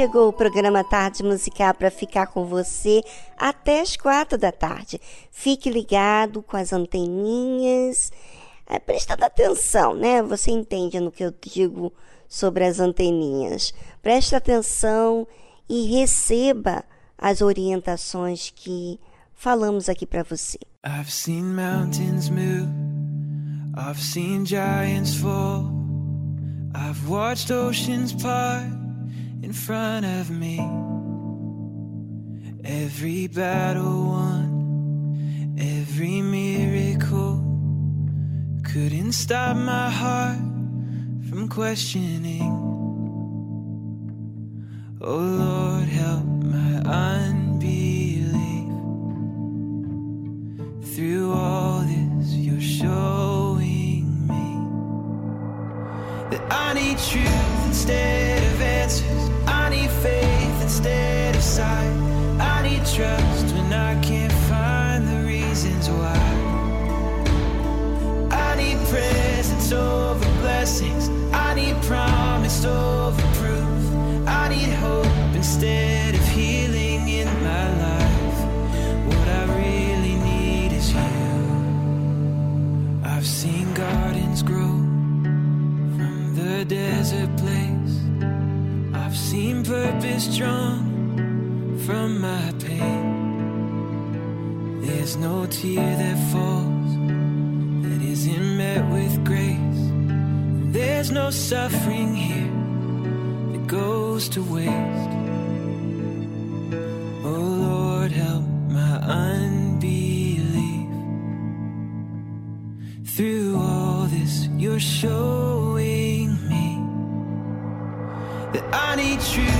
Chegou o programa Tarde Musical para ficar com você até as quatro da tarde. Fique ligado com as anteninhas, é, prestando atenção, né? Você entende no que eu digo sobre as anteninhas. Preste atenção e receba as orientações que falamos aqui para você. I've seen mountains move, I've seen giants fall, I've watched oceans part. In front of me. Every battle won, every miracle couldn't stop my heart from questioning. Oh Lord, help my unbelief. Through all this, you're showing me that I need truth instead of answers. I need faith instead of sight. I need trust when I can't find the reasons why. I need presence over blessings. I need promise over proof. I need hope instead the desert place. I've seen purpose drawn from my pain. There's no tear that falls that isn't met with grace. There's no suffering here that goes to waste. Oh Lord, help my unbelief. Through this, you're showing me that I need truth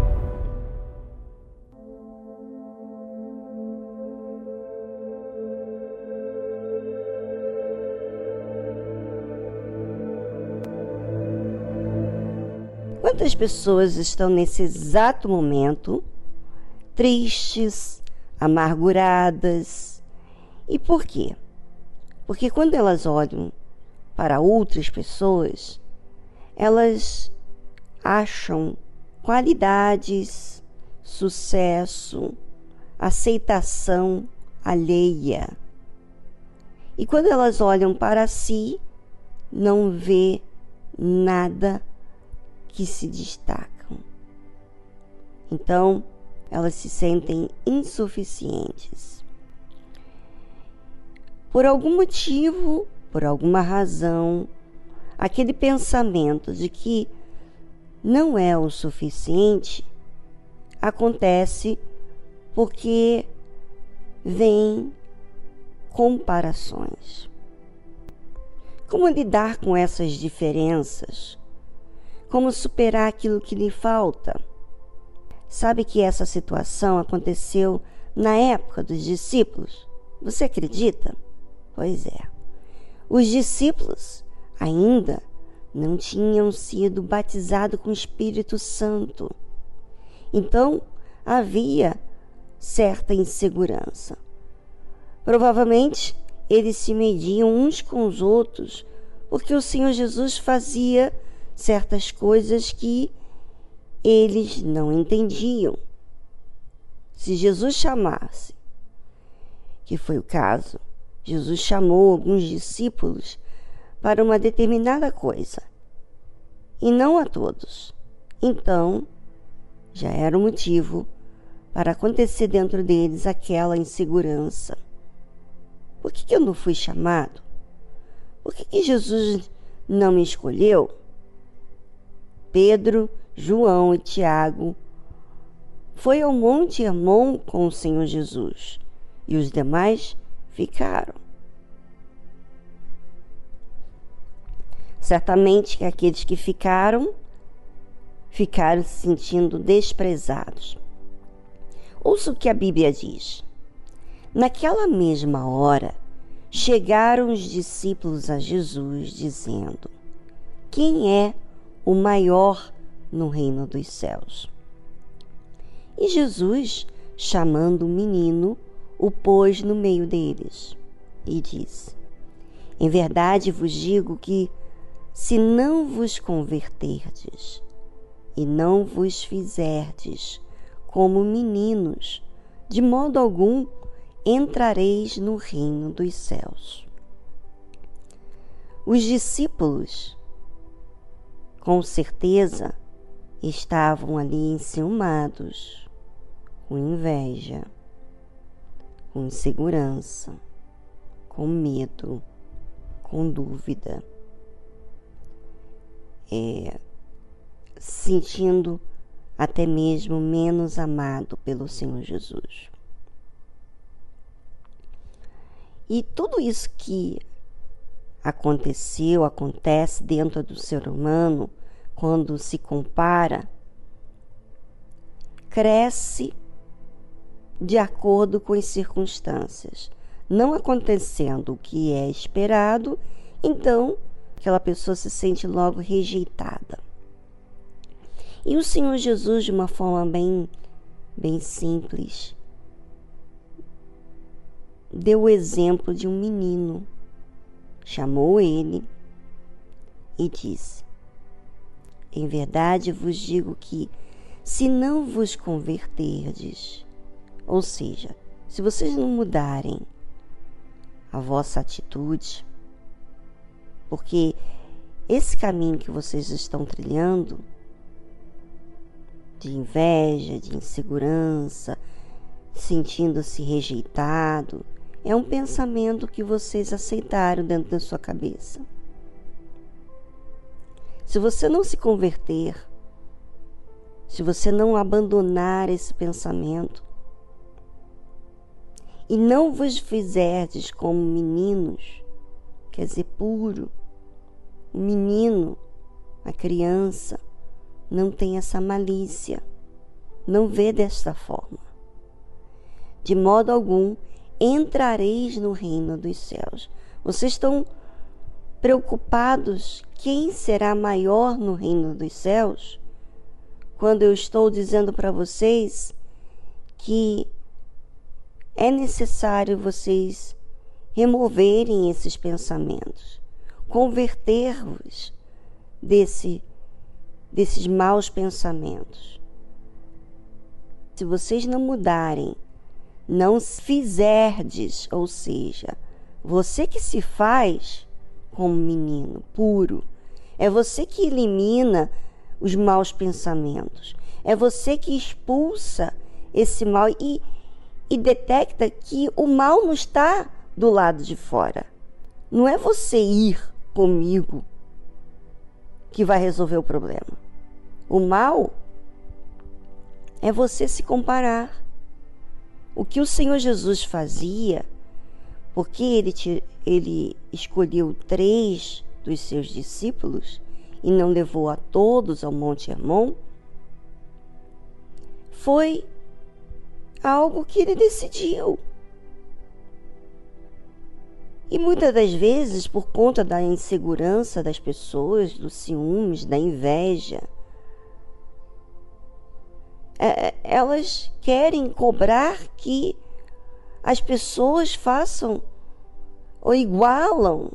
Quantas pessoas estão nesse exato momento tristes, amarguradas? E por quê? Porque quando elas olham para outras pessoas, elas acham qualidades, sucesso, aceitação alheia. E quando elas olham para si, não vê nada que se destacam. Então, elas se sentem insuficientes. Por algum motivo, por alguma razão, aquele pensamento de que não é o suficiente acontece porque vem comparações. Como lidar com essas diferenças? Como superar aquilo que lhe falta? Sabe que essa situação aconteceu na época dos discípulos? Você acredita? Pois é. Os discípulos ainda não tinham sido batizados com o Espírito Santo. Então, havia certa insegurança. Provavelmente eles se mediam uns com os outros, porque o Senhor Jesus fazia certas coisas que eles não entendiam. Se Jesus chamasse, que foi o caso, Jesus chamou alguns discípulos para uma determinada coisa, e não a todos. Então, já era o motivo para acontecer dentro deles aquela insegurança. Por que, que eu não fui chamado? Por que, que Jesus não me escolheu? Pedro, João e Tiago foi ao Monte Hermon com o Senhor Jesus e os demais ficaram. Certamente que aqueles que ficaram ficaram se sentindo desprezados. Ouça o que a Bíblia diz. Naquela mesma hora, chegaram os discípulos a Jesus, dizendo: Quem é o maior no reino dos céus? E Jesus, chamando o menino, o pôs no meio deles e disse: Em verdade vos digo que, se não vos converterdes e não vos fizerdes como meninos, de modo algum entrareis no reino dos céus. Os discípulos, com certeza, estavam ali enciumados, com inveja, com insegurança, com medo, com dúvida, é, sentindo até mesmo menos amado pelo Senhor Jesus. E tudo isso que aconteceu, acontece dentro do ser humano, quando se compara, cresce de acordo com as circunstâncias. Não acontecendo o que é esperado, então aquela pessoa se sente logo rejeitada. E o Senhor Jesus, de uma forma bem, bem simples, deu o exemplo de um menino. Chamou ele e disse: Em verdade vos digo que, se não vos converterdes, ou seja, se vocês não mudarem a vossa atitude, porque esse caminho que vocês estão trilhando, de inveja, de insegurança, sentindo-se rejeitado, é um pensamento que vocês aceitaram dentro da sua cabeça. Se você não se converter, se você não abandonar esse pensamento e não vos fizerdes como meninos, quer dizer, puro, o menino, a criança, não tem essa malícia, não vê desta forma. De modo algum entrareis no reino dos céus. Vocês estão preocupados quem será maior no reino dos céus? Quando eu estou dizendo para vocês que é necessário vocês removerem esses pensamentos, converter-vos desse, desses maus pensamentos. Se vocês não mudarem não fizerdes, ou seja, você que se faz como menino puro, é você que elimina os maus pensamentos, é você que expulsa esse mal e, e detecta que o mal não está do lado de fora. Não é você ir comigo que vai resolver o problema. O mal é você se comparar o que o Senhor Jesus fazia, porque ele, ele escolheu três dos seus discípulos e não levou a todos ao Monte Hermon, foi algo que ele decidiu. E muitas das vezes, por conta da insegurança das pessoas, dos ciúmes, da inveja, é, elas querem cobrar que as pessoas façam ou igualam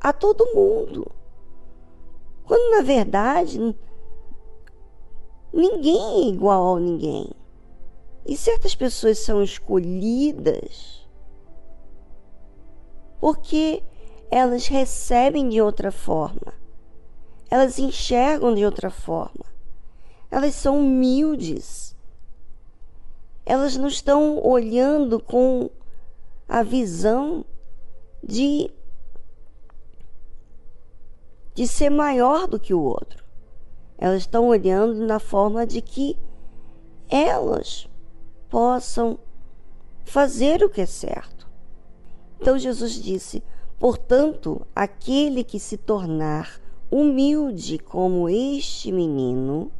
a todo mundo. Quando na verdade ninguém é igual a ninguém. E certas pessoas são escolhidas porque elas recebem de outra forma, elas enxergam de outra forma, elas são humildes, elas não estão olhando com a visão de de ser maior do que o outro. Elas estão olhando na forma de que elas possam fazer o que é certo. Então Jesus disse: Portanto, aquele que se tornar humilde como este menino,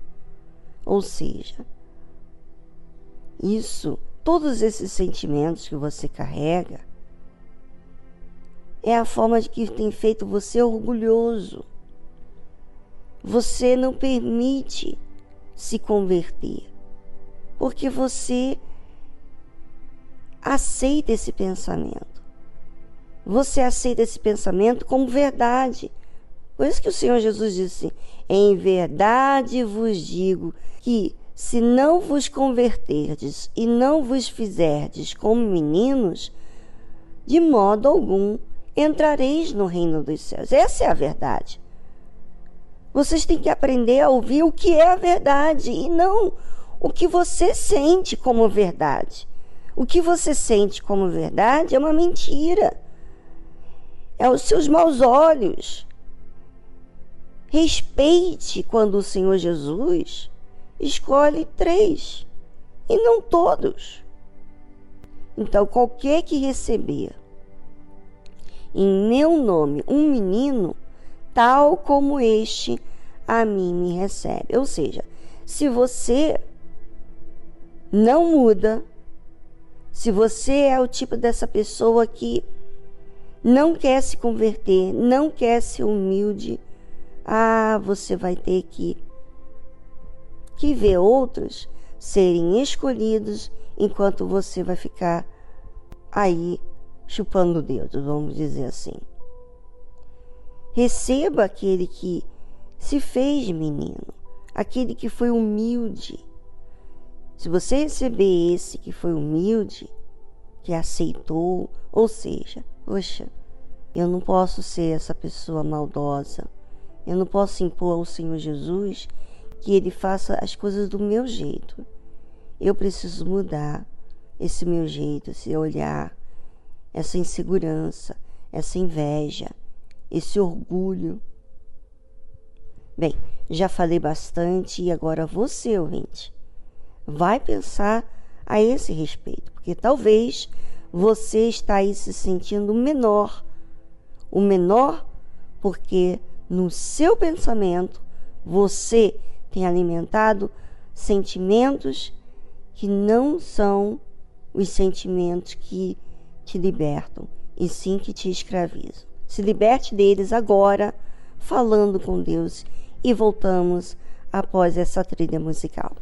ou seja, isso, todos esses sentimentos que você carrega, é a forma de que tem feito você orgulhoso. Você não permite se converter, porque você aceita esse pensamento. Você aceita esse pensamento como verdade. Por isso que o Senhor Jesus disse: Em verdade vos digo que se não vos converterdes e não vos fizerdes como meninos, de modo algum entrareis no reino dos céus. Essa é a verdade. Vocês têm que aprender a ouvir o que é a verdade e não o que você sente como verdade. O que você sente como verdade é uma mentira. É os seus maus olhos. Respeite quando o Senhor Jesus escolhe três e não todos. Então, qualquer que receber em meu nome um menino, tal como este a mim me recebe. Ou seja, se você não muda, se você é o tipo dessa pessoa que não quer se converter, não quer ser humilde, ah, você vai ter que que ver outros serem escolhidos enquanto você vai ficar aí chupando o dedo, vamos dizer assim. Receba aquele que se fez menino, aquele que foi humilde. Se você receber esse que foi humilde, que aceitou, ou seja, poxa, eu não posso ser essa pessoa maldosa. Eu não posso impor ao Senhor Jesus que ele faça as coisas do meu jeito. Eu preciso mudar esse meu jeito, esse olhar, essa insegurança, essa inveja, esse orgulho. Bem, já falei bastante e agora você, ouvinte, vai pensar a esse respeito, porque talvez você está aí se sentindo menor, o menor porque no seu pensamento você tem alimentado sentimentos que não são os sentimentos que te libertam, e sim que te escravizam. Se liberte deles agora, falando com Deus, e voltamos após essa trilha musical.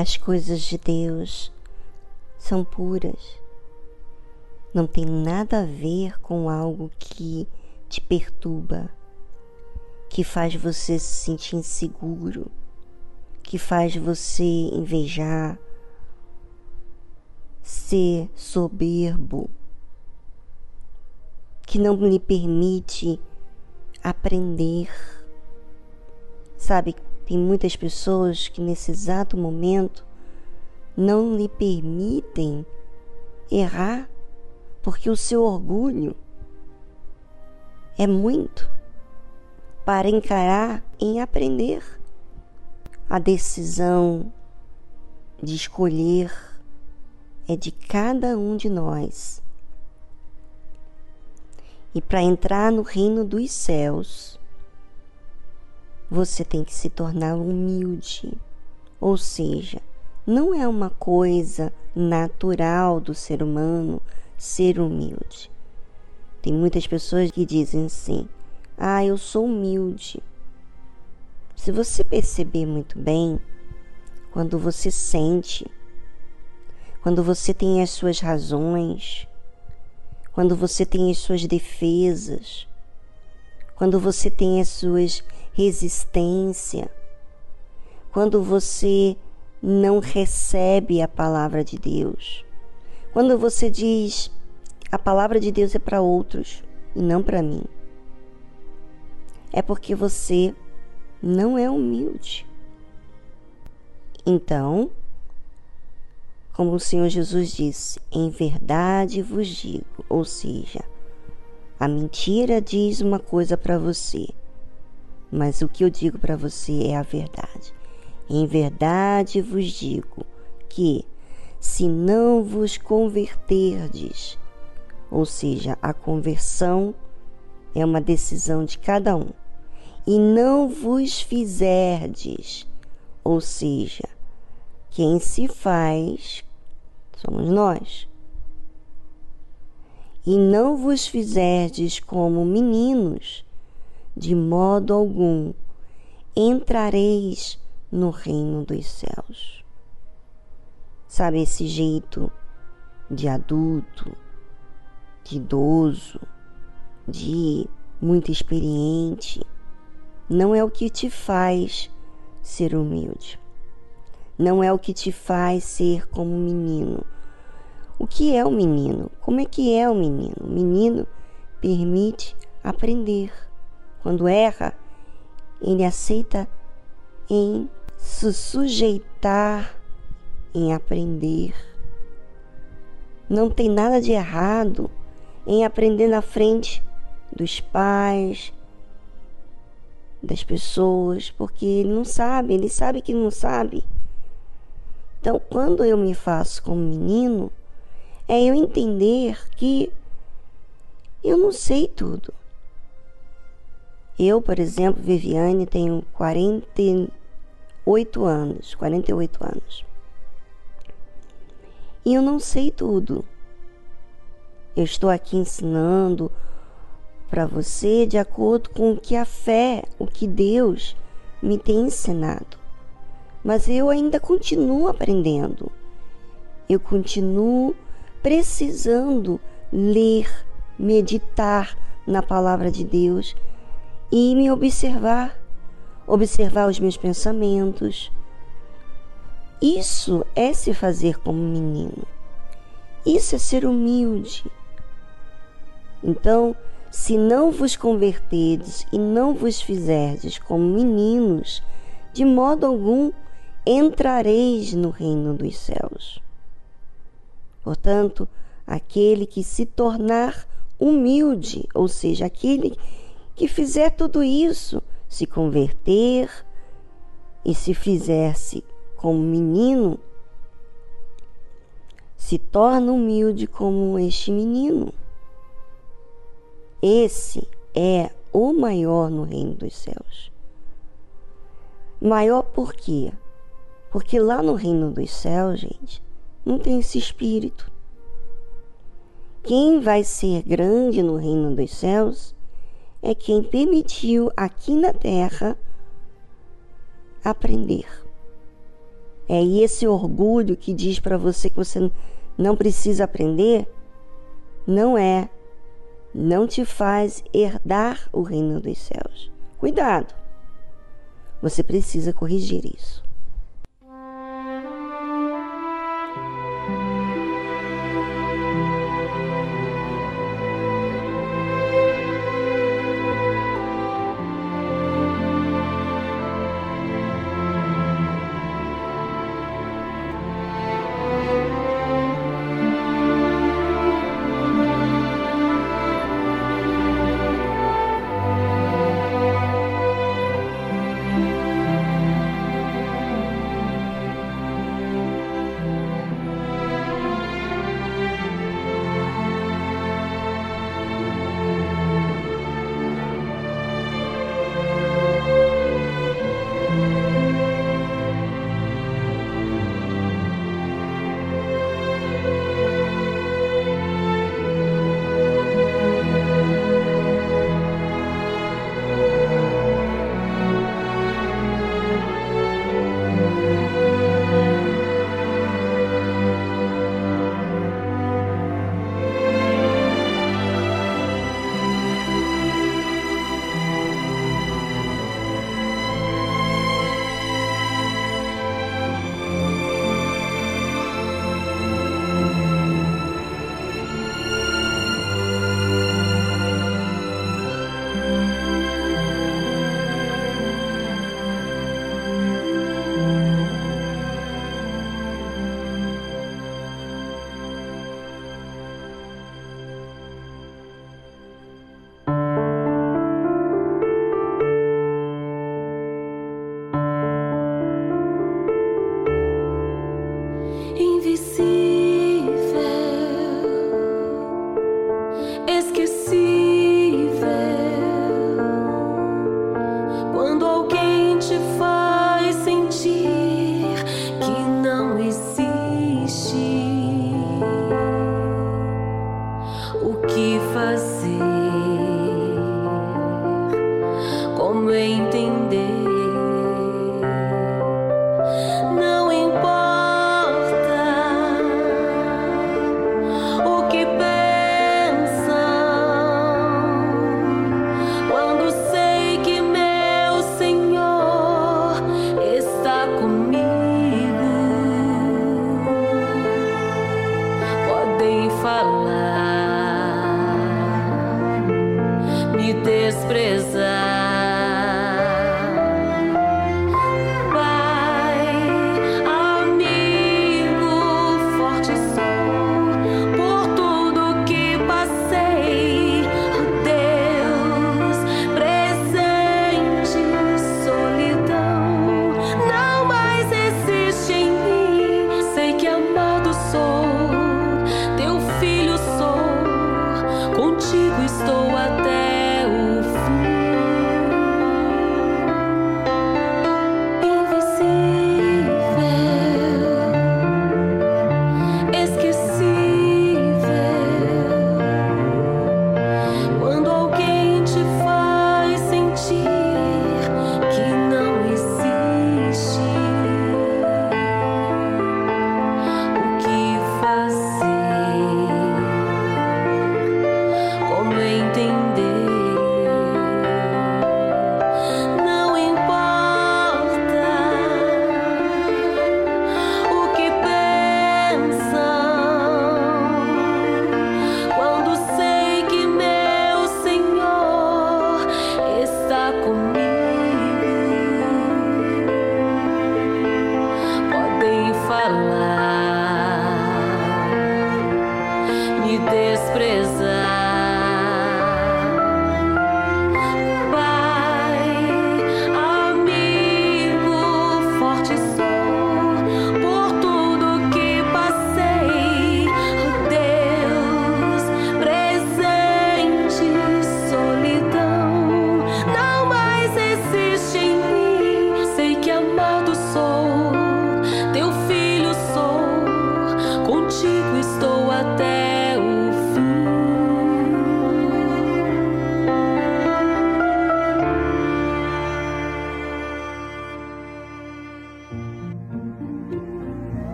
As coisas de Deus são puras. Não tem nada a ver com algo que te perturba, que faz você se sentir inseguro, que faz você invejar, ser soberbo, que não lhe permite aprender. Sabe, tem muitas pessoas que nesse exato momento não lhe permitem errar porque o seu orgulho é muito para encarar em aprender. A decisão de escolher é de cada um de nós. E para entrar no reino dos céus, você tem que se tornar humilde. Ou seja, não é uma coisa natural do ser humano ser humilde. Tem muitas pessoas que dizem assim: Ah, eu sou humilde. Se você perceber muito bem, quando você sente, quando você tem as suas razões, quando você tem as suas defesas, quando você tem as suas resistências, quando você não recebe a palavra de Deus, quando você diz a palavra de Deus é para outros e não para mim, é porque você não é humilde. Então, como o Senhor Jesus disse, em verdade vos digo, ou seja, a mentira diz uma coisa para você, mas o que eu digo para você é a verdade. Em verdade vos digo que, se não vos converterdes, ou seja, a conversão é uma decisão de cada um, e não vos fizerdes, ou seja, quem se faz somos nós. E não vos fizerdes como meninos, de modo algum entrareis no reino dos céus. Sabe esse jeito de adulto, de idoso, de muito experiente, não é o que te faz ser humilde não é o que te faz ser como um menino. O que é o menino? Como é que é o menino? O menino permite aprender. Quando erra, ele aceita em se sujeitar, em aprender. Não tem nada de errado em aprender na frente dos pais, das pessoas, porque ele não sabe, ele sabe que não sabe. Então, quando eu me faço como menino, é eu entender que eu não sei tudo. Eu, por exemplo, Viviane, tenho 48 anos, 48 anos. E eu não sei tudo. Eu estou aqui ensinando para você de acordo com o que a fé, o que Deus me tem ensinado mas eu ainda continuo aprendendo. Eu continuo precisando ler, meditar na palavra de Deus e me observar, observar os meus pensamentos. Isso é se fazer como menino. Isso é ser humilde. Então, se não vos converterdes e não vos fizerdes como meninos, de modo algum entrareis no reino dos céus. Portanto, aquele que se tornar humilde, ou seja, aquele que fizer tudo isso, se converter e se fizesse como menino, se torna humilde como este menino. Esse é o maior no reino dos céus. Maior por quê? Porque lá no reino dos céus, gente, não tem esse espírito. Quem vai ser grande no reino dos céus é quem permitiu aqui na terra aprender. É esse orgulho que diz para você que você não precisa aprender, não é, não te faz herdar o reino dos céus. Cuidado. Você precisa corrigir isso.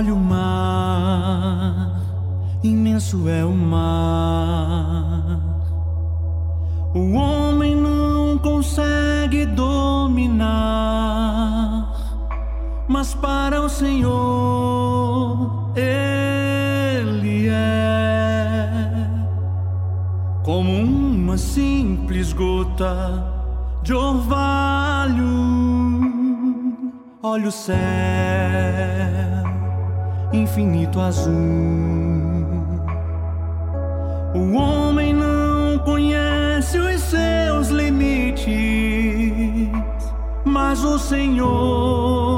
Olha o mar, imenso é o mar. O homem não consegue dominar, mas para o Senhor ele é como uma simples gota de orvalho. Olha o céu infinito azul. O homem não conhece os seus limites, mas o Senhor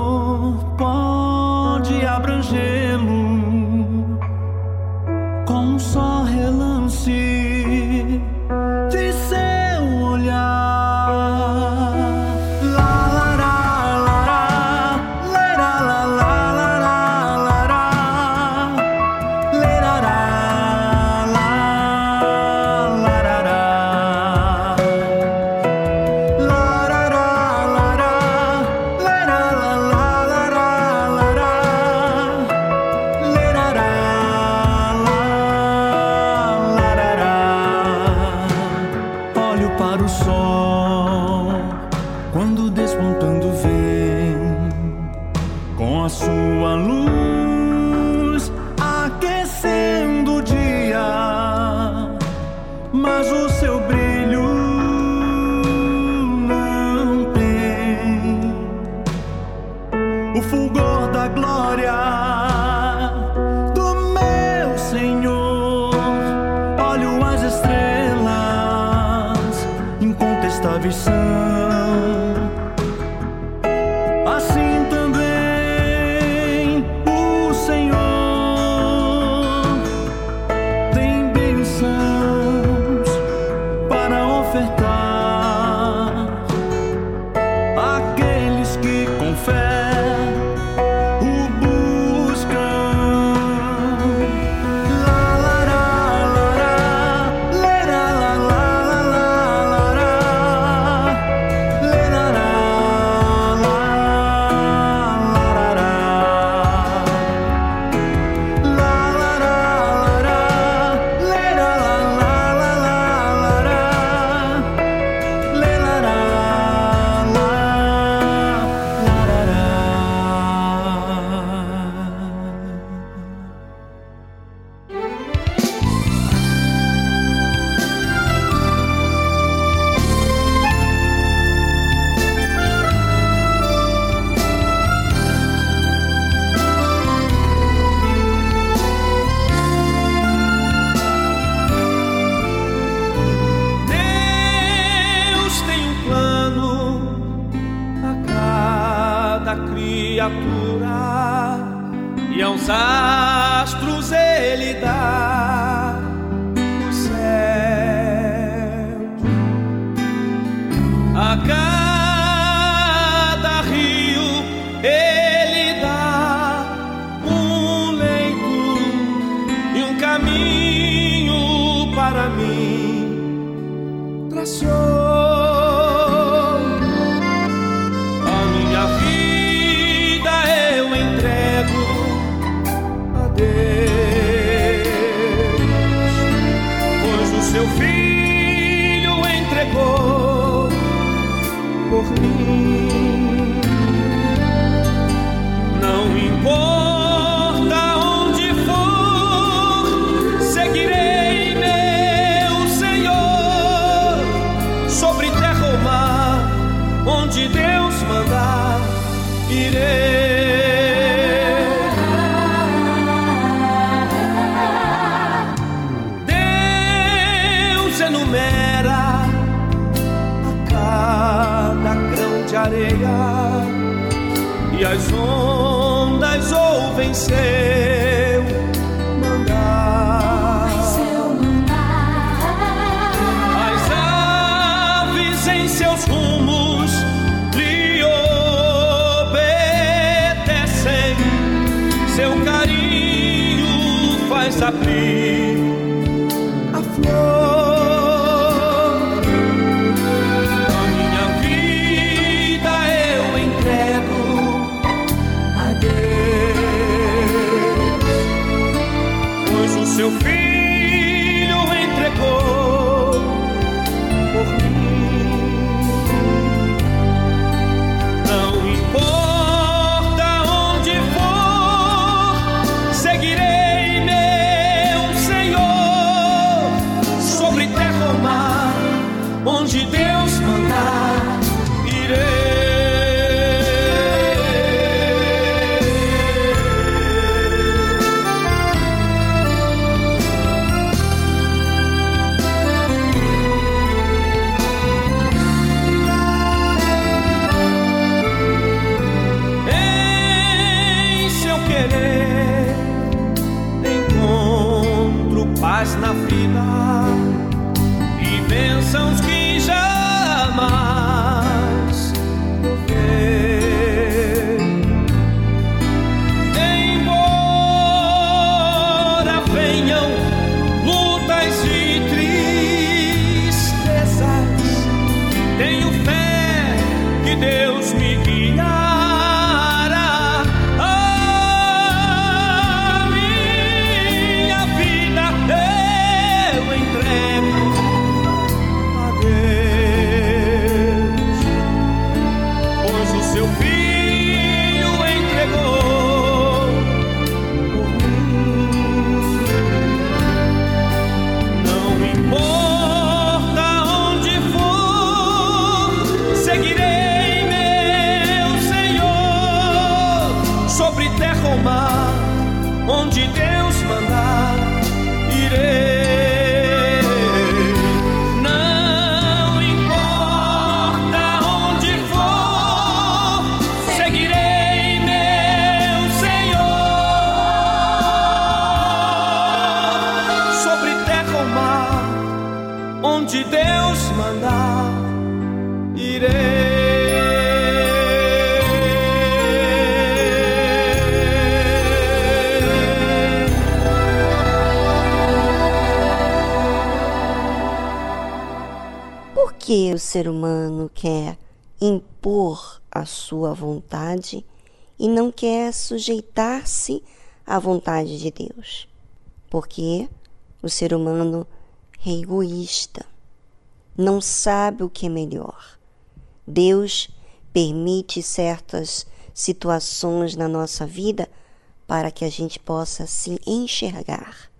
não quer sujeitar-se à vontade de Deus? Porque o ser humano é egoísta, não sabe o que é melhor. Deus permite certas situações na nossa vida para que a gente possa se enxergar.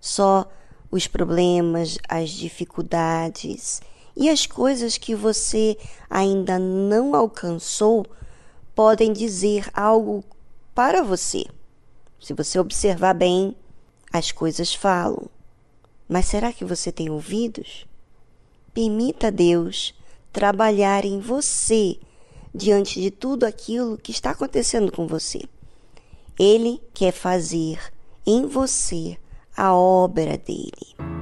Só os problemas, as dificuldades e as coisas que você ainda não alcançou podem dizer algo para você. Se você observar bem, as coisas falam. Mas será que você tem ouvidos? Permita a Deus trabalhar em você diante de tudo aquilo que está acontecendo com você. Ele quer fazer em você a obra dele.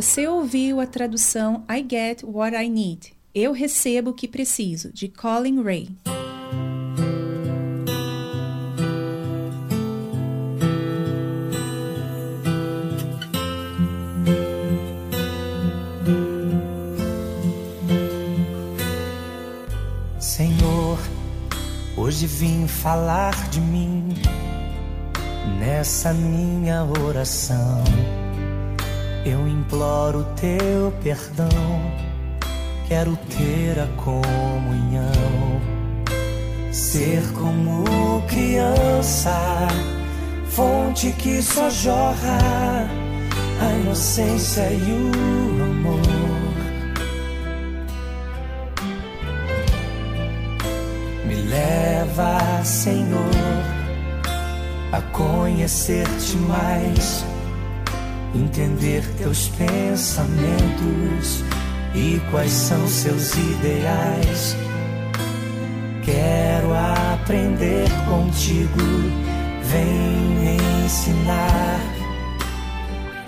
Você ouviu a tradução I Get What I Need. Eu recebo o que preciso, de Colin Ray. Senhor, hoje vim falar de mim nessa minha oração. Eu imploro teu perdão, quero ter a comunhão, ser como criança, fonte que só jorra a inocência e o amor. Me leva, Senhor, a conhecer-te mais, entender teus pensamentos e quais são seus ideais. Quero aprender contigo, vem me ensinar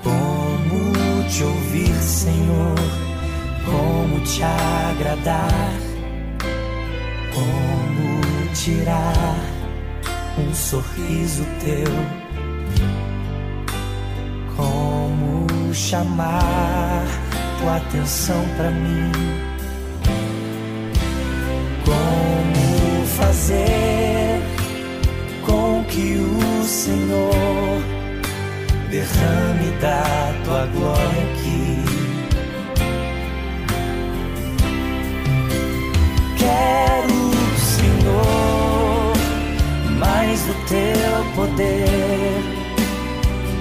como te ouvir, Senhor, como te agradar como tirar um sorriso teu, chamar tua atenção para mim, como fazer com que o Senhor derrame da tua glória aqui. Quero, Senhor, mais do teu poder.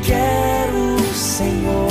Quero, Senhor,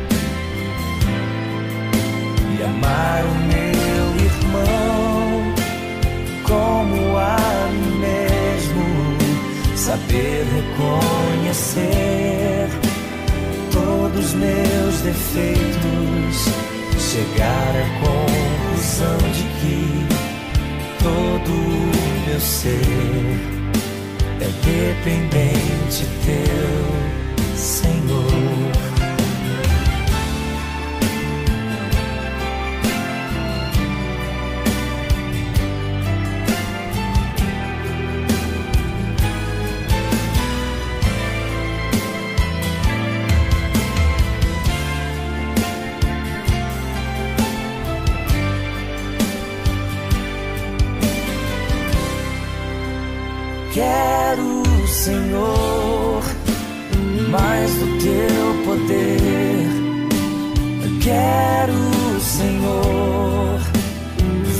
amar o meu irmão como a mim mesmo. Saber reconhecer todos os meus defeitos chegar à conclusão de que todo o meu ser é dependente teu, Senhor. Quero, Senhor, mais do teu poder. Quero, Senhor,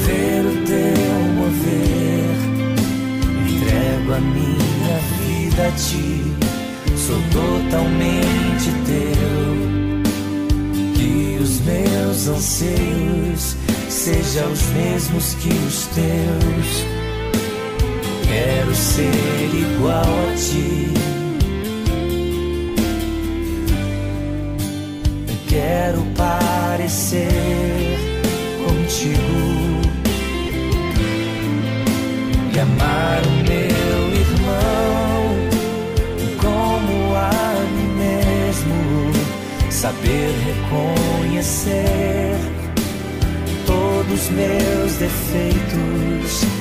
ver o teu mover. Entrego a minha vida a ti, sou totalmente teu. Que os meus anseios sejam os mesmos que os teus. Quero ser igual a ti. Quero parecer contigo e amar o meu irmão como a mim mesmo. Saber reconhecer todos meus defeitos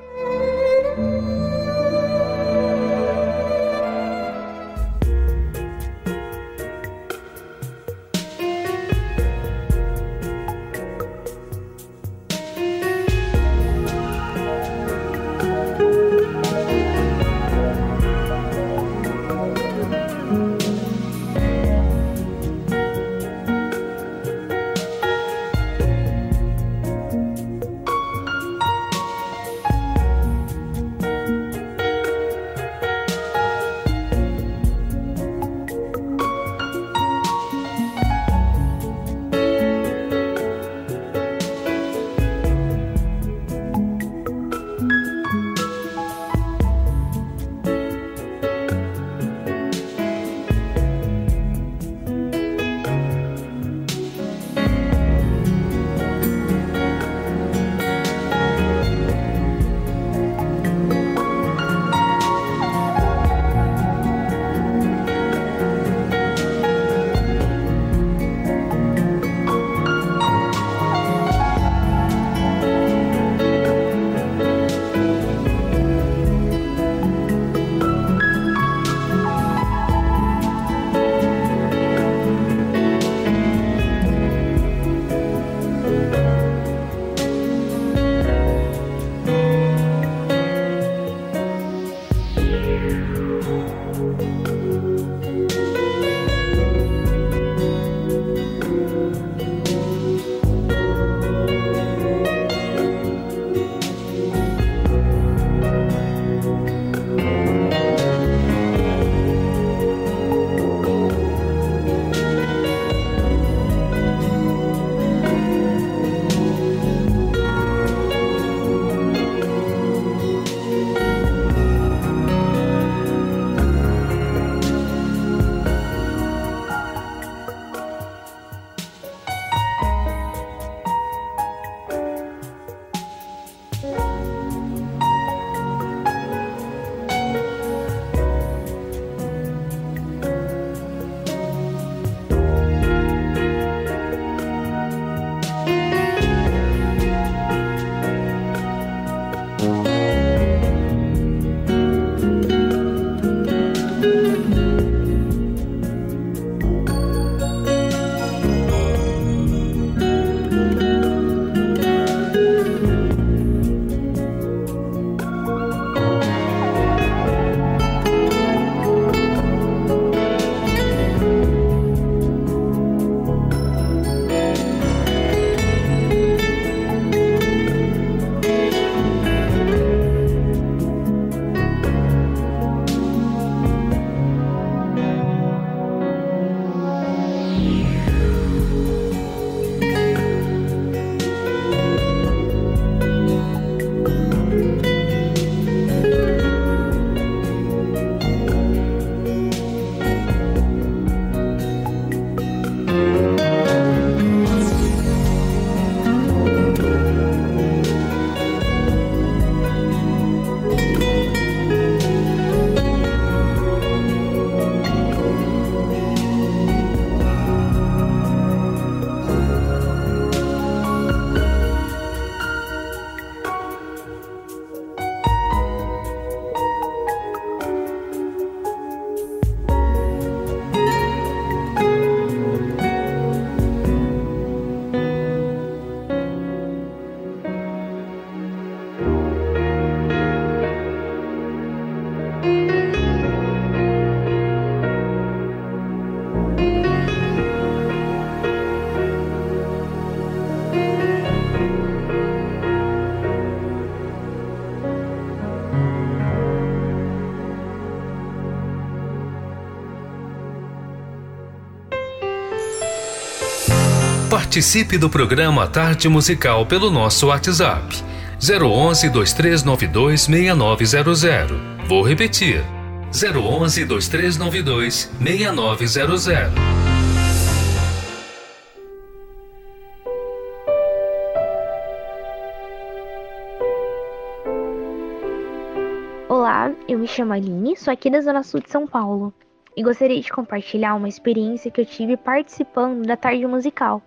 Participe do programa Tarde Musical pelo nosso WhatsApp 011 2392 6900. Vou repetir. 011 2392 6900. Olá, eu me chamo Aline, sou aqui da Zona Sul de São Paulo e gostaria de compartilhar uma experiência que eu tive participando da tarde musical.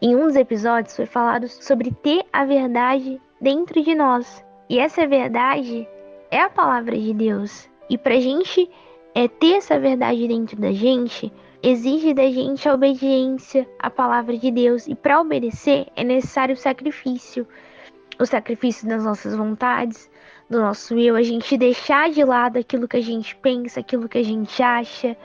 Em um dos episódios foi falado sobre ter a verdade dentro de nós, e essa verdade é a palavra de Deus. E pra gente é, ter essa verdade dentro da gente, exige da gente a obediência à palavra de Deus, e para obedecer é necessário o sacrifício. O sacrifício das nossas vontades, do nosso eu, a gente deixar de lado aquilo que a gente pensa, aquilo que a gente acha,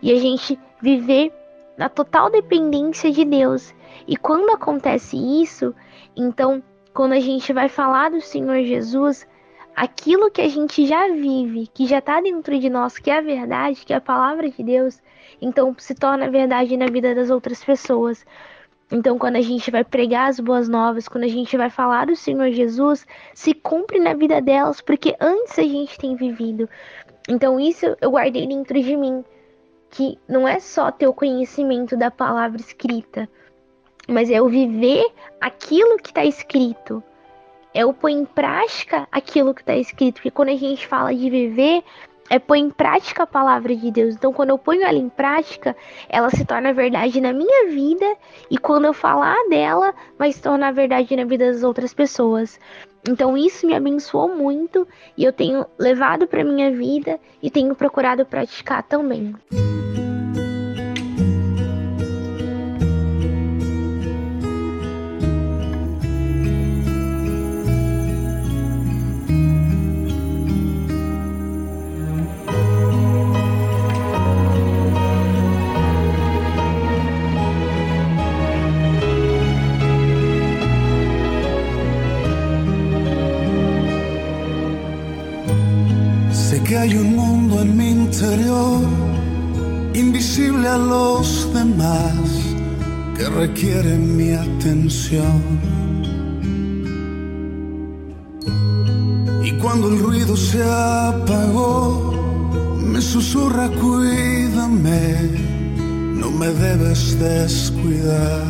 e a gente viver na total dependência de Deus. E quando acontece isso, então, quando a gente vai falar do Senhor Jesus, aquilo que a gente já vive, que já está dentro de nós, que é a verdade, que é a palavra de Deus, então se torna verdade na vida das outras pessoas. Então, quando a gente vai pregar as boas novas, quando a gente vai falar do Senhor Jesus, se cumpre na vida delas, porque antes a gente tem vivido. Então, isso eu guardei dentro de mim, que não é só ter o conhecimento da palavra escrita, mas é o viver aquilo que está escrito. É o pôr em prática aquilo que está escrito. Porque quando a gente fala de viver, é pôr em prática a palavra de Deus. Então, quando eu ponho ela em prática, ela se torna verdade na minha vida, e quando eu falar dela, vai se tornar verdade na vida das outras pessoas. Então, isso me abençoou muito e eu tenho levado para minha vida e tenho procurado praticar também. Requiere mi atención. Y cuando el ruido se apagó, me susurra, cuídame, no me debes descuidar.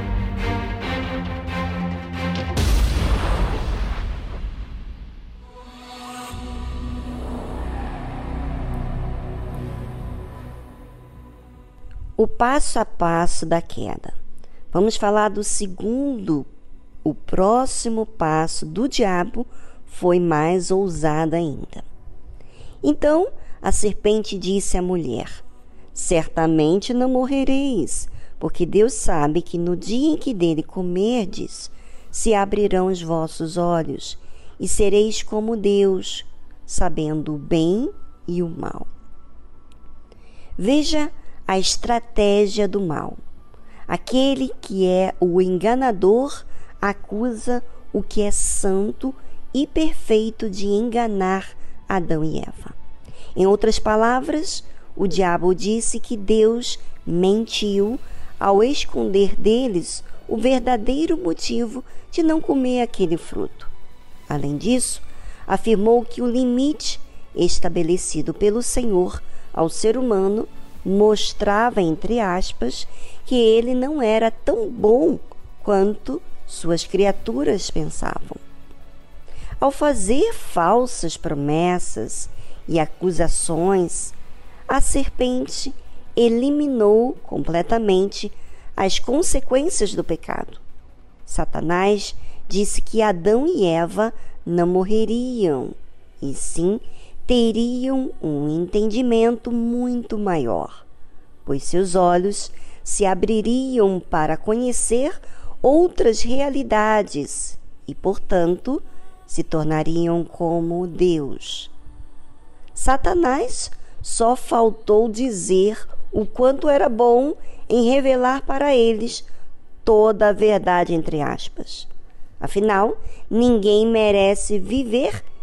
O passo a passo da queda. Vamos falar do segundo. O próximo passo do diabo foi mais ousado ainda. Então a serpente disse à mulher: Certamente não morrereis, porque Deus sabe que no dia em que dele comerdes, se abrirão os vossos olhos, e sereis como Deus, sabendo o bem e o mal. Veja a estratégia do mal. Aquele que é o enganador acusa o que é santo e perfeito de enganar Adão e Eva. Em outras palavras, o diabo disse que Deus mentiu ao esconder deles o verdadeiro motivo de não comer aquele fruto. Além disso, afirmou que o limite estabelecido pelo Senhor ao ser humano mostrava, entre aspas, que ele não era tão bom quanto suas criaturas pensavam. Ao fazer falsas promessas e acusações, a serpente eliminou completamente as consequências do pecado. Satanás disse que Adão e Eva não morreriam, e sim teriam um entendimento muito maior, pois seus olhos se abririam para conhecer outras realidades e, portanto, se tornariam como Deus. Satanás só faltou dizer o quanto era bom em revelar para eles toda a verdade, entre aspas. Afinal, ninguém merece viver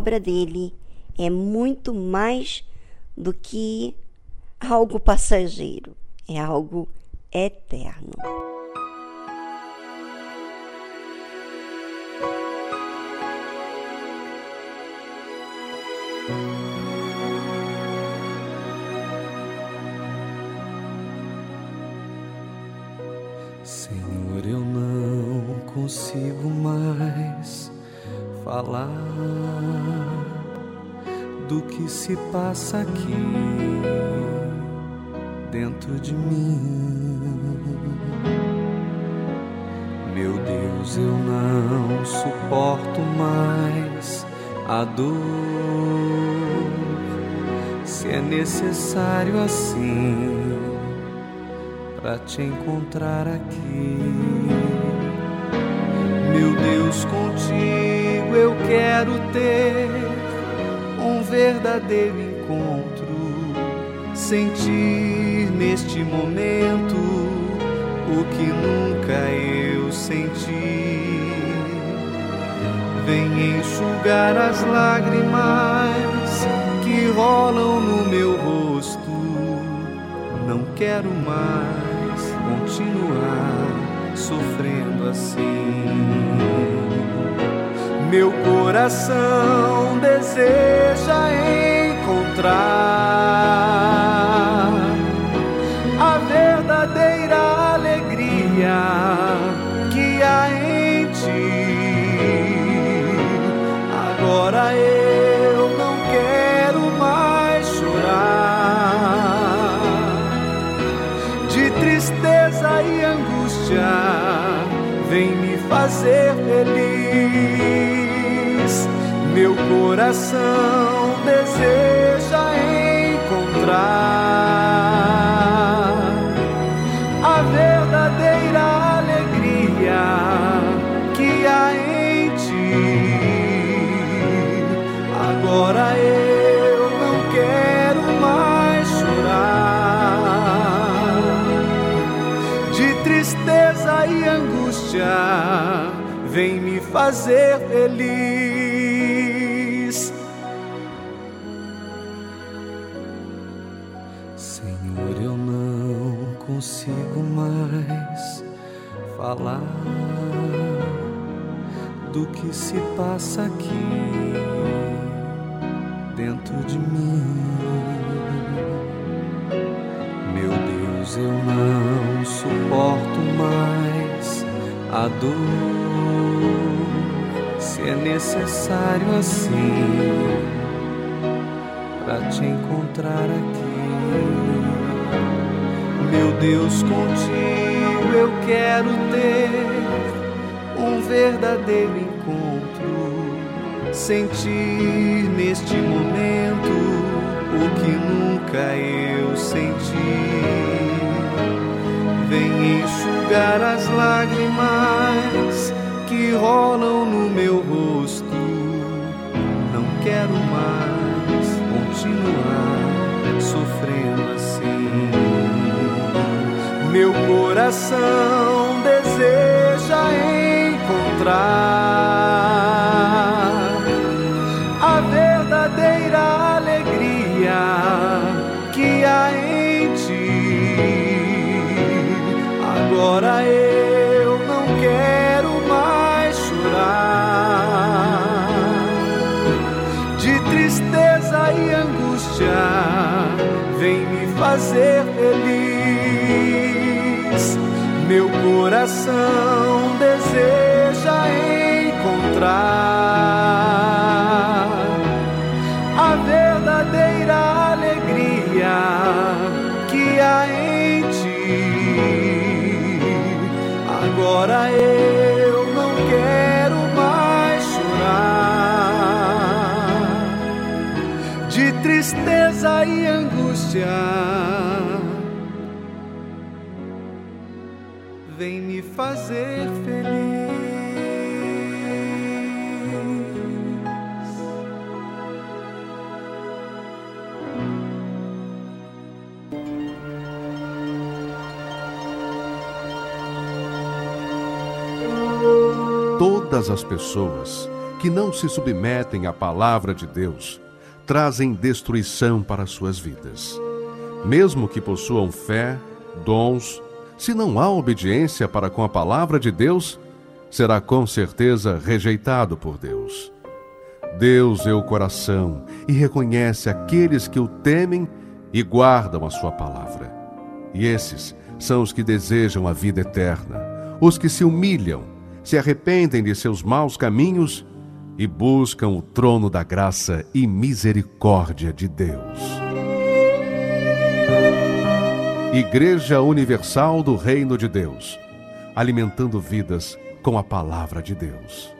obra dele é muito mais do que algo passageiro, é algo eterno. Se passa aqui dentro de mim. Meu Deus, eu não suporto mais a dor. Se é necessário assim para te encontrar aqui. Meu Deus, contigo eu quero ter um verdadeiro encontro, sentir neste momento o que nunca eu senti. Vem enxugar as lágrimas que rolam no meu rosto. Não quero mais continuar sofrendo assim. Meu coração deseja encontrar a verdadeira alegria que há em ti. Agora eu não quero mais chorar de tristeza e angústia, vem me fazer coração deseja encontrar a verdadeira alegria que há em ti. Agora eu não quero mais chorar de tristeza e angústia, vem me fazer feliz. Falar do que se passa aqui dentro de mim. Meu Deus, eu não suporto mais a dor. Se é necessário assim para te encontrar aqui. Meu Deus, contigo eu quero ter um verdadeiro encontro, sentir neste momento o que nunca eu senti. Vem enxugar as lágrimas que rolam no meu rosto. Meu coração deseja encontrar Vem me fazer feliz. Todas as pessoas que não se submetem à palavra de Deus trazem destruição para suas vidas. Mesmo que possuam fé, dons, se não há obediência para com a palavra de Deus, será com certeza rejeitado por Deus. Deus é o coração e reconhece aqueles que o temem e guardam a sua palavra. E esses são os que desejam a vida eterna, os que se humilham, se arrependem de seus maus caminhos e buscam o trono da graça e misericórdia de Deus. Igreja Universal do Reino de Deus, alimentando vidas com a palavra de Deus.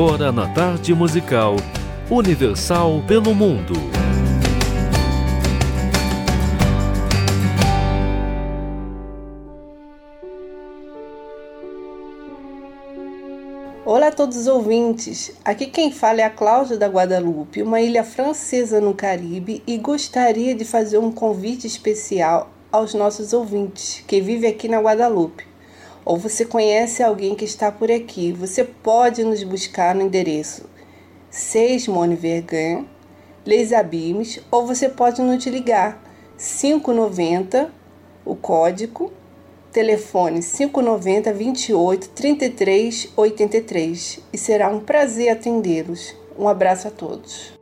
Agora na tarde musical Universal pelo Mundo. Olá a todos os ouvintes. Aqui quem fala é a Cláudia da Guadalupe, uma ilha francesa no Caribe, e gostaria de fazer um convite especial aos nossos ouvintes que vivem aqui na Guadalupe. Ou você conhece alguém que está por aqui, você pode nos buscar no endereço 6 Vergan, Les ou você pode nos ligar 590, o código telefone 590 28 33 83 e será um prazer atendê-los. Um abraço a todos.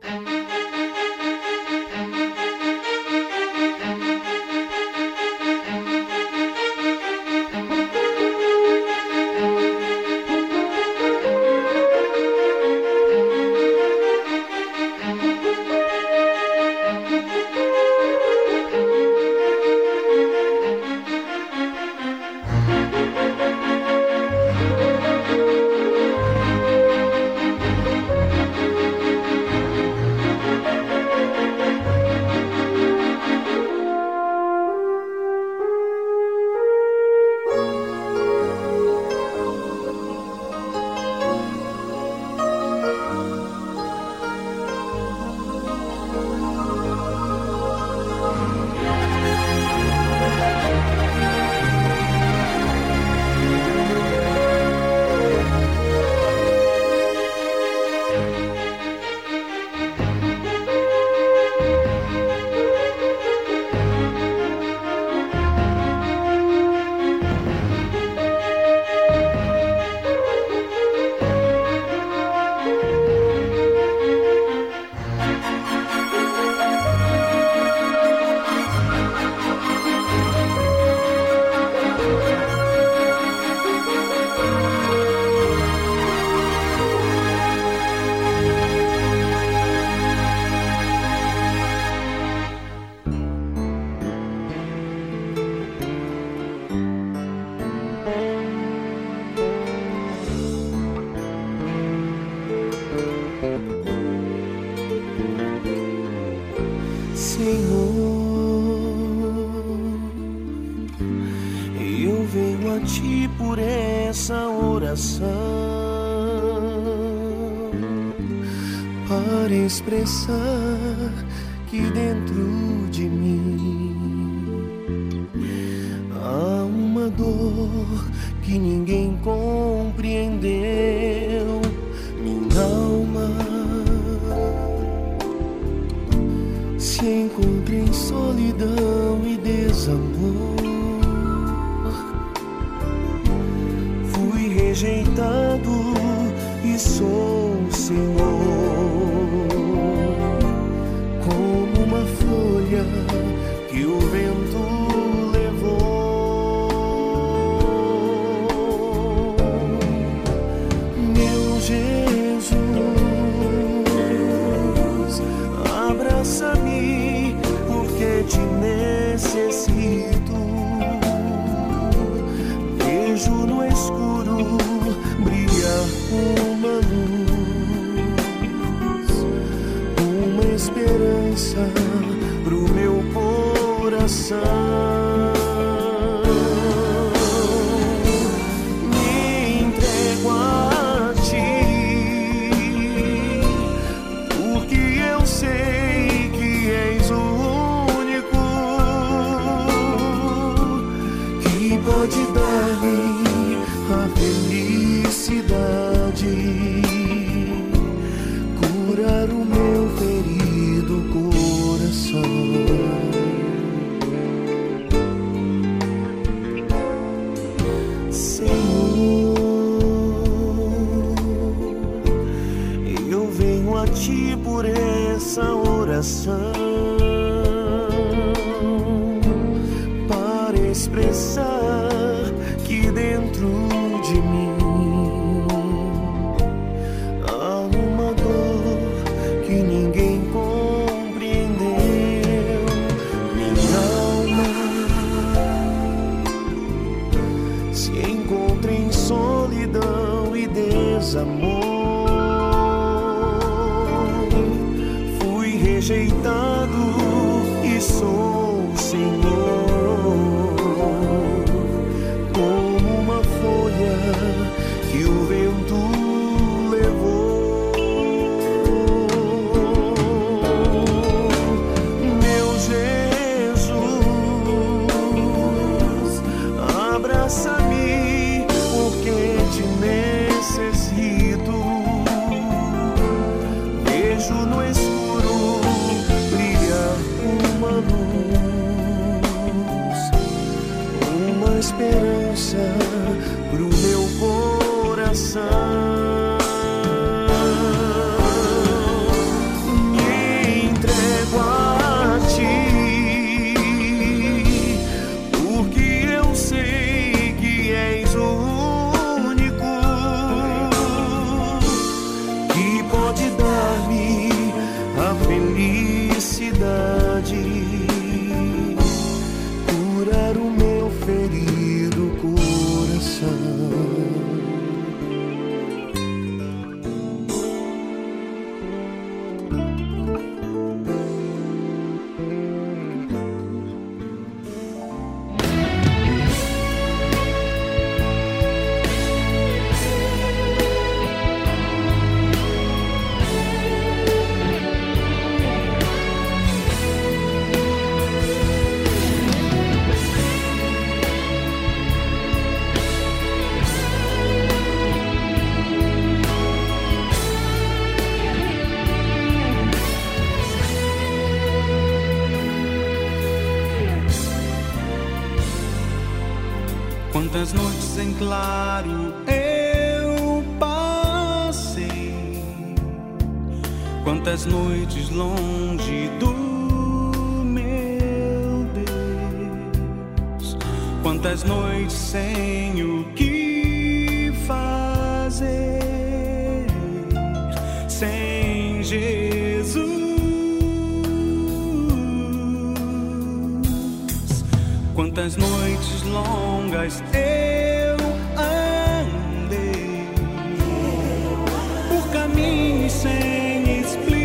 sun. coração. Quantas noites em claro eu passei, quantas noites longe do meu Deus, quantas noites sem o que fazer, sem jeito. Quantas noites longas eu andei por caminhos sem explicação,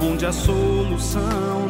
onde a solução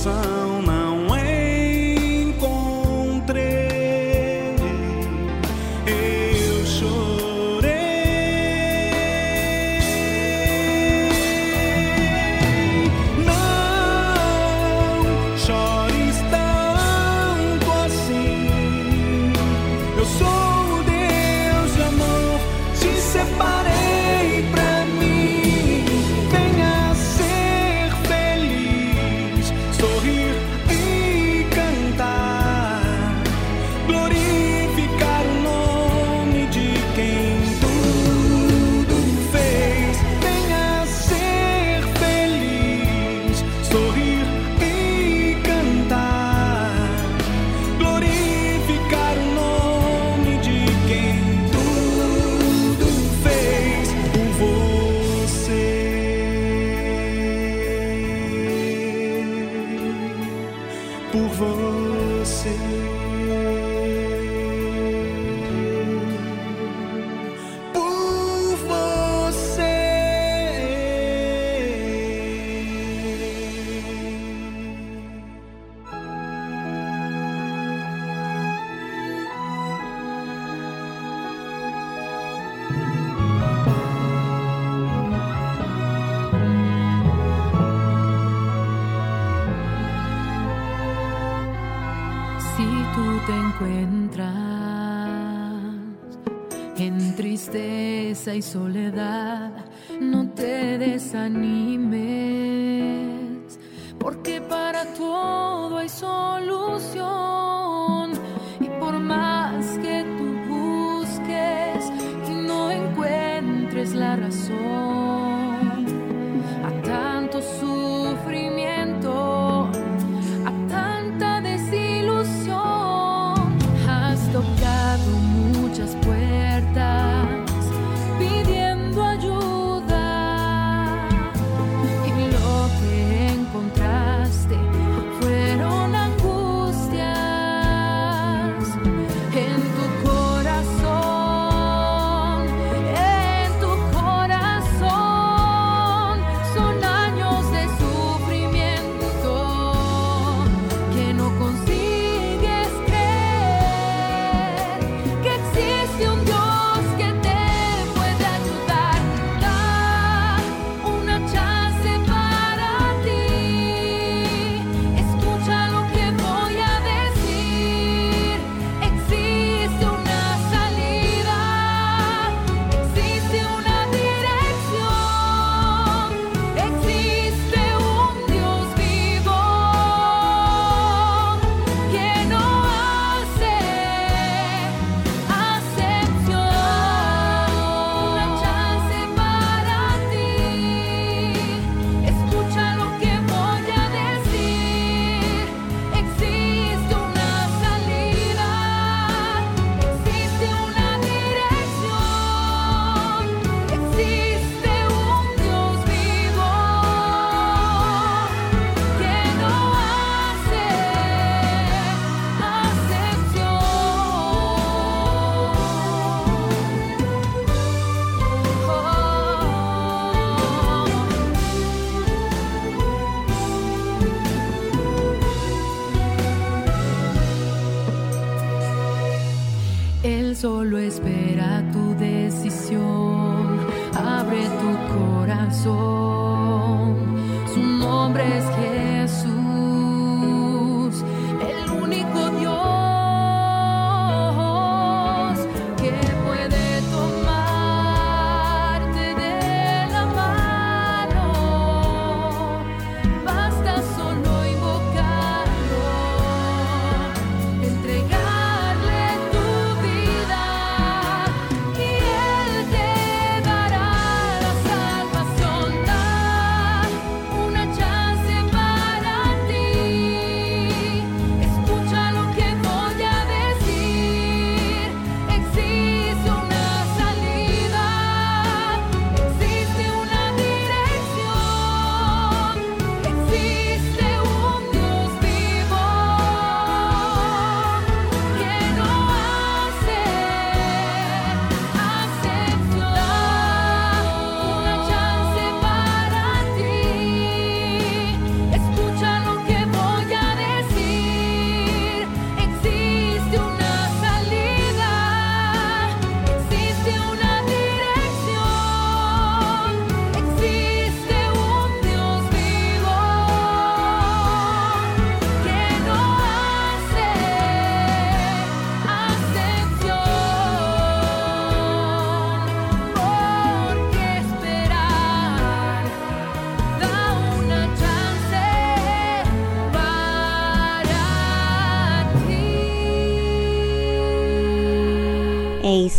solução por você.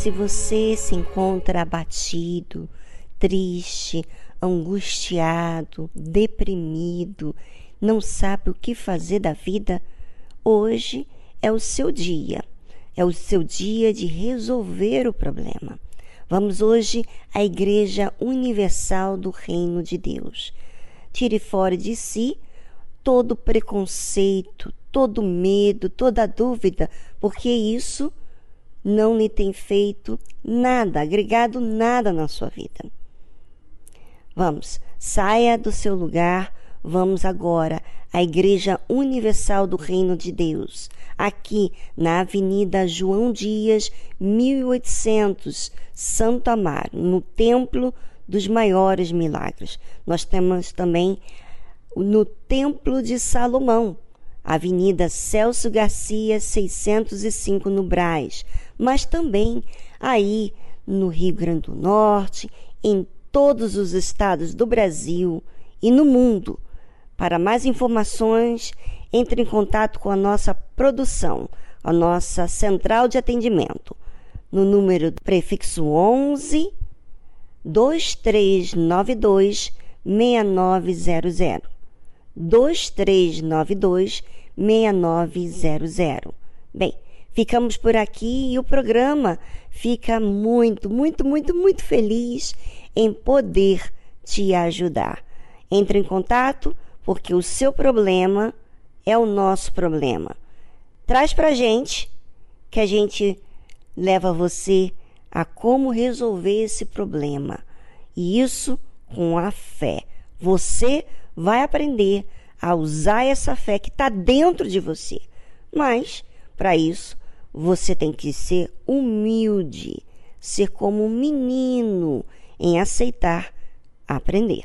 Se você se encontra abatido, triste, angustiado, deprimido, não sabe o que fazer da vida, hoje é o seu dia. É o seu dia de resolver o problema. Vamos hoje à Igreja Universal do Reino de Deus. Tire fora de si todo preconceito, todo medo, toda dúvida, porque isso não lhe tem feito nada, agregado nada na sua vida. Vamos, saia do seu lugar, vamos agora à Igreja Universal do Reino de Deus, aqui na Avenida João Dias, 1800, Santo Amaro, no Templo dos Maiores Milagres. Nós temos também no Templo de Salomão, Avenida Celso Garcia, 605 no Brás, mas também aí no Rio Grande do Norte, em todos os estados do Brasil e no mundo. Para mais informações, entre em contato com a nossa produção, a nossa central de atendimento, no número prefixo 11 2392 6900. 2392 6900. Bem, ficamos por aqui e o programa fica muito, muito, muito, muito feliz em poder te ajudar. Entre em contato porque o seu problema é o nosso problema. Traz pra gente que a gente leva você a como resolver esse problema. E isso com a fé. Você vai aprender a usar essa fé que está dentro de você. Mas, para isso, você tem que ser humilde, ser como um menino em aceitar aprender.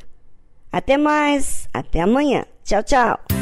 Até mais, até amanhã. Tchau, tchau.